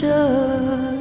着。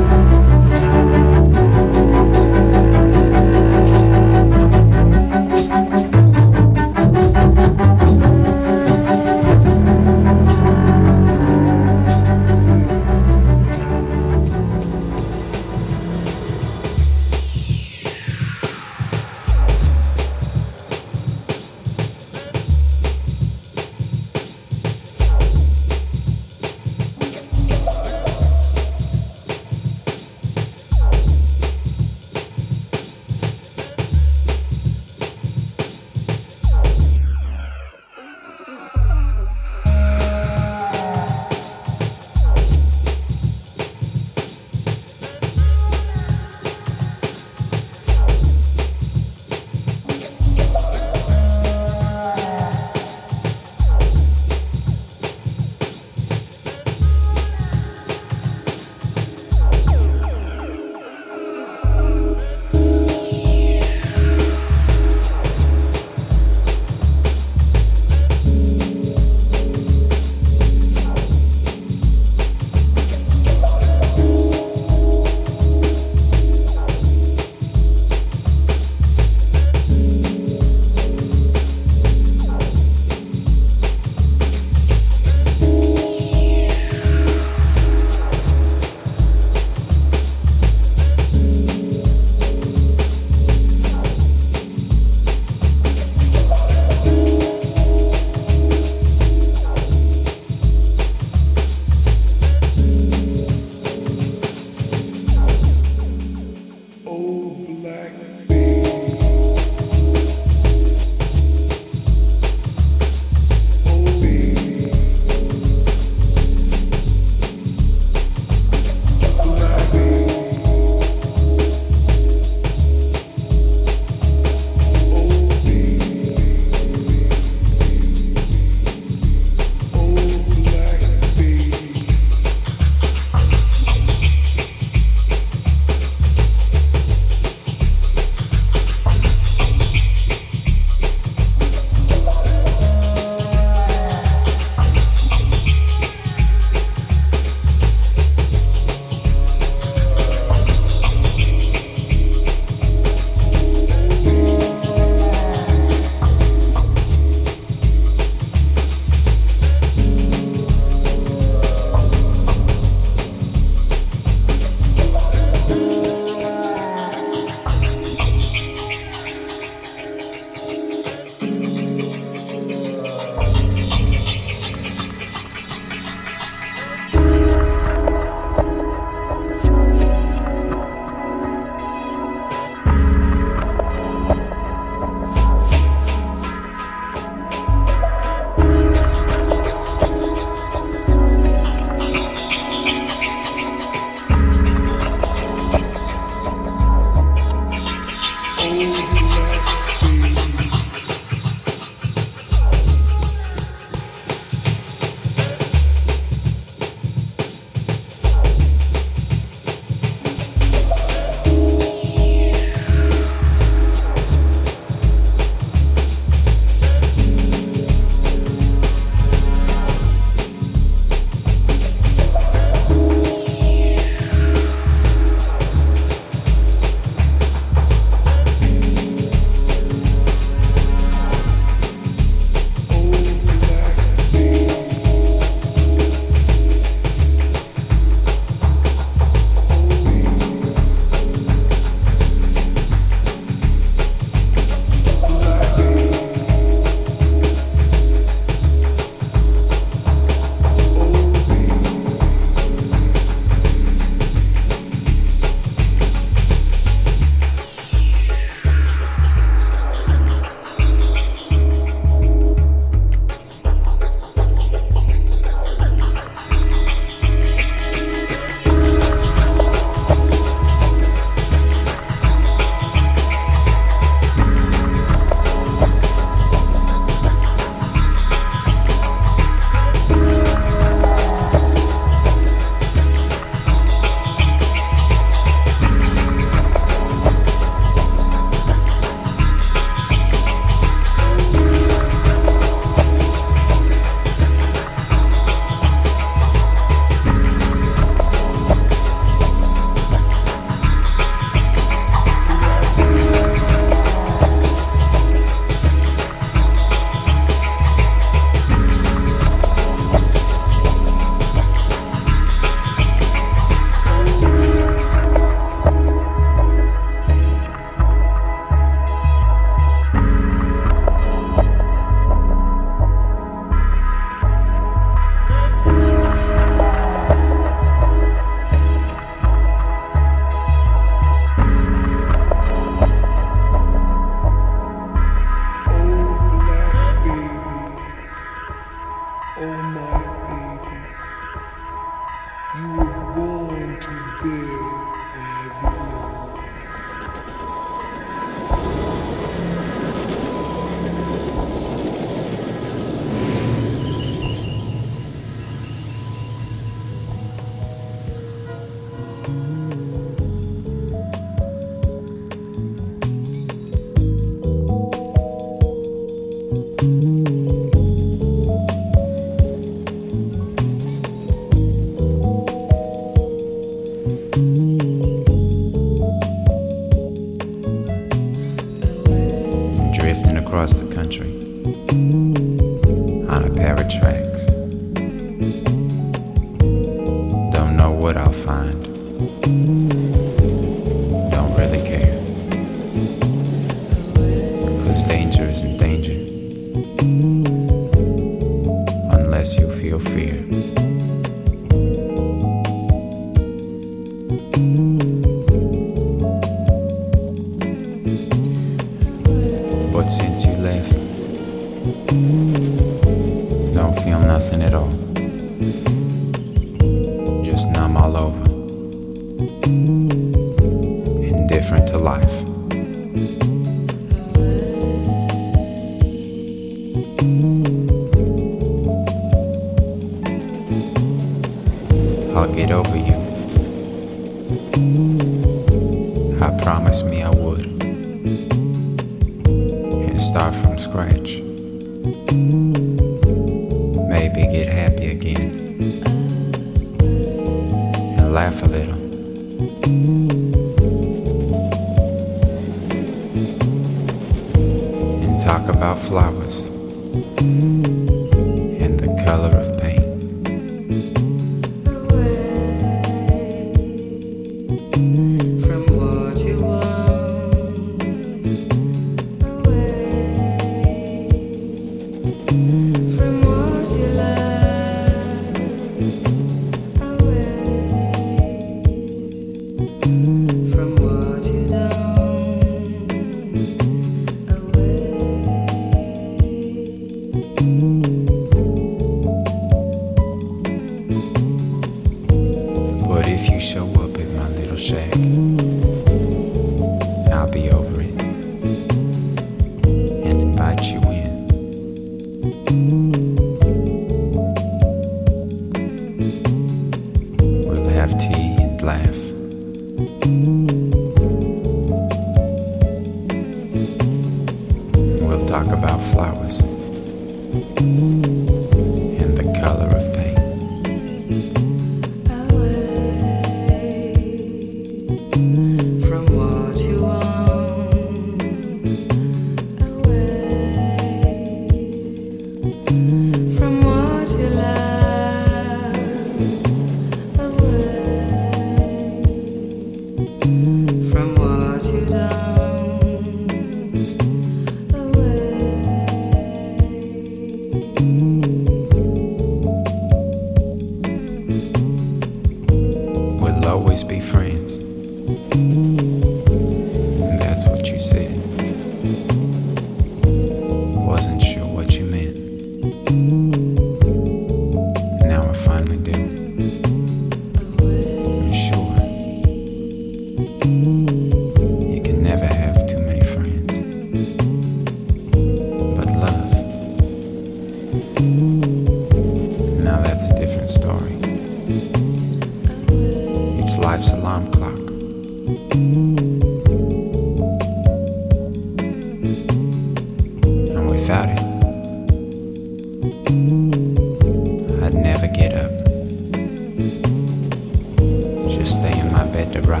just stay in my bed to rot.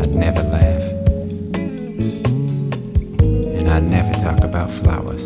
I'd never laugh. And I'd never talk about flowers.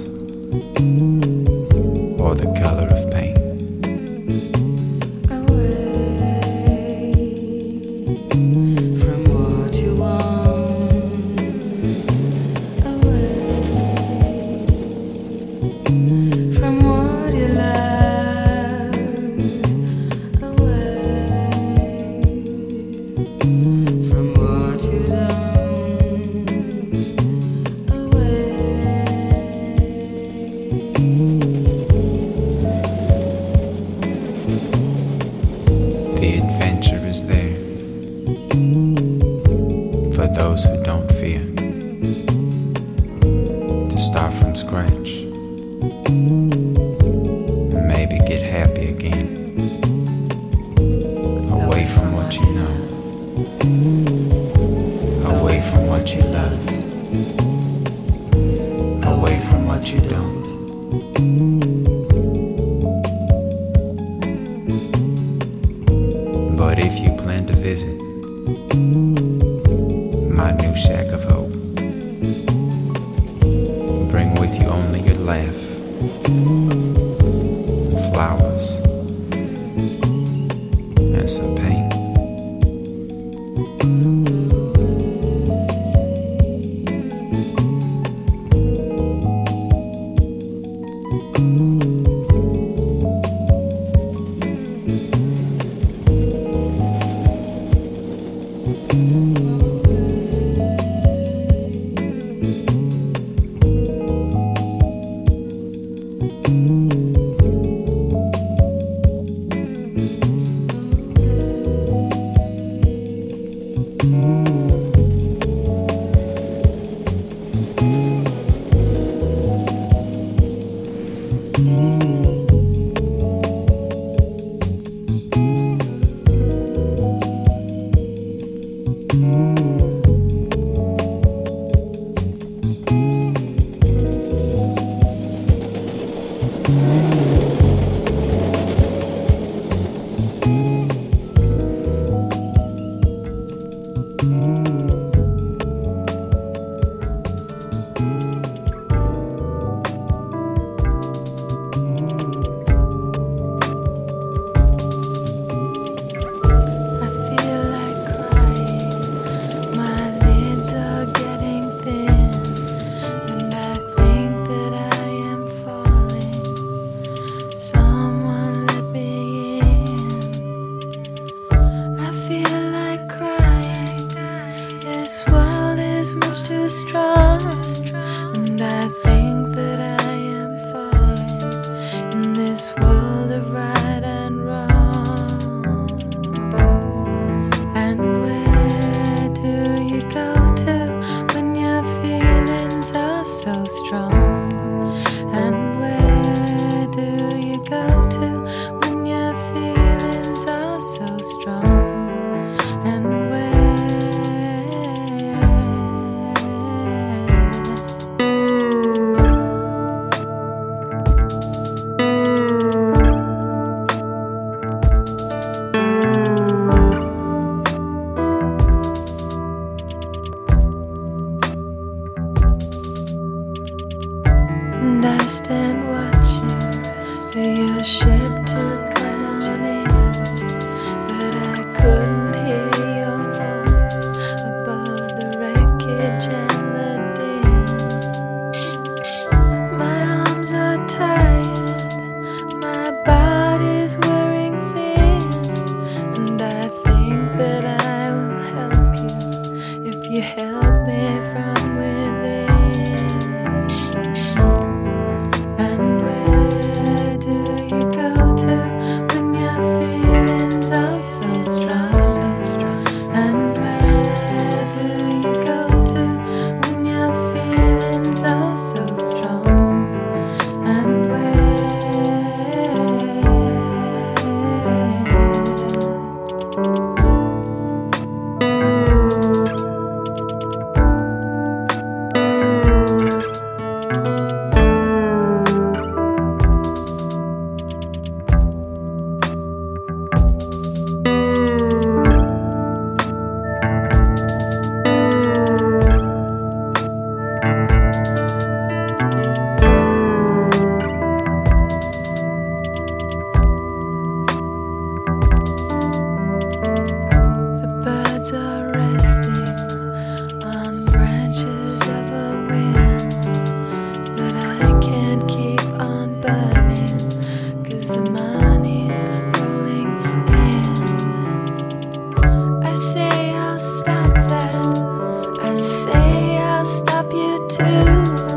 say I'll stop you too.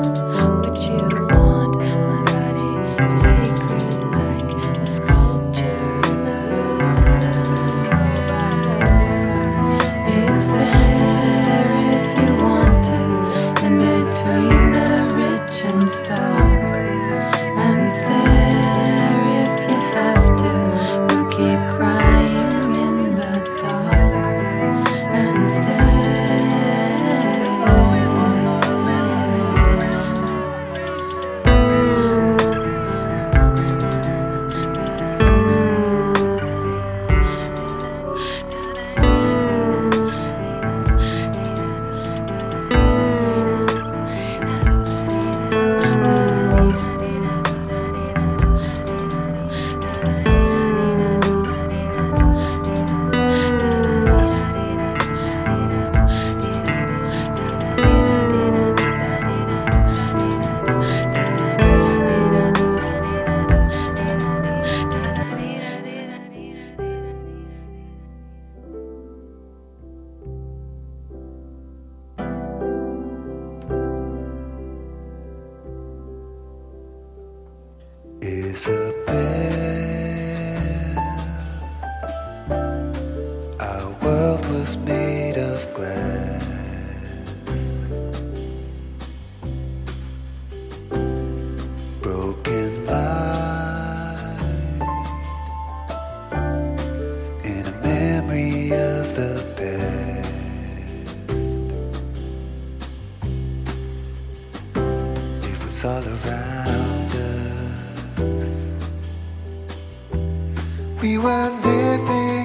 We were living.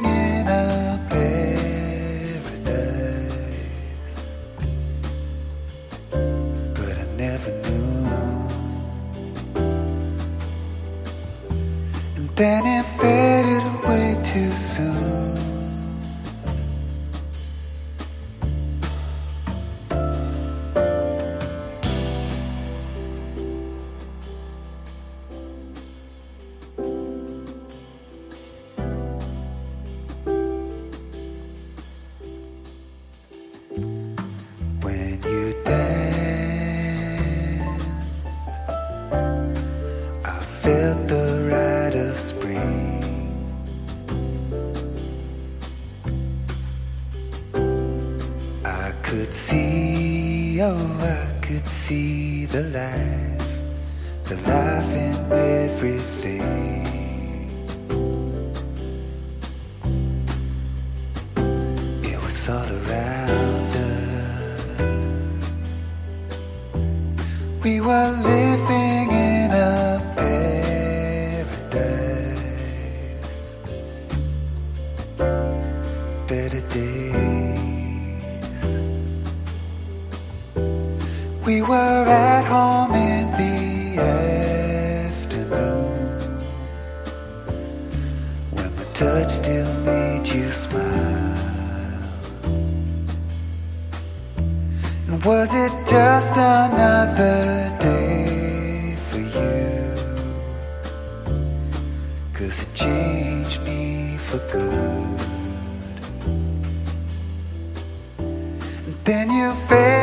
Then you faded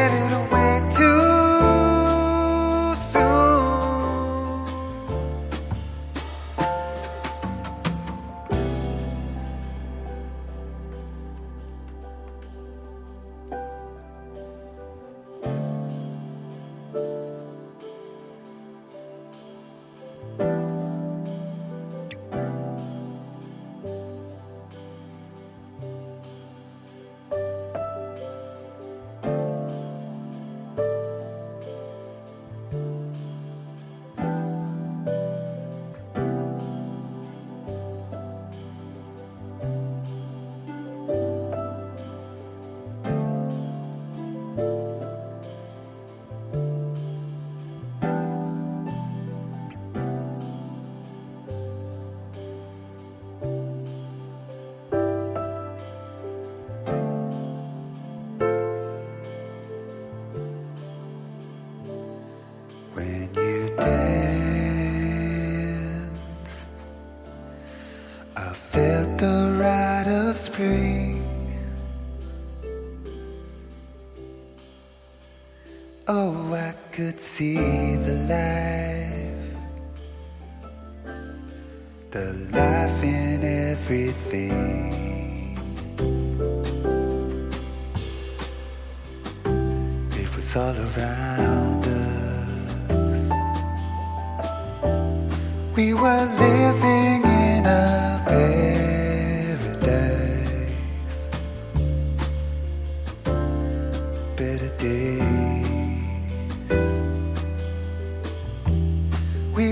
ride of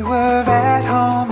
We were at home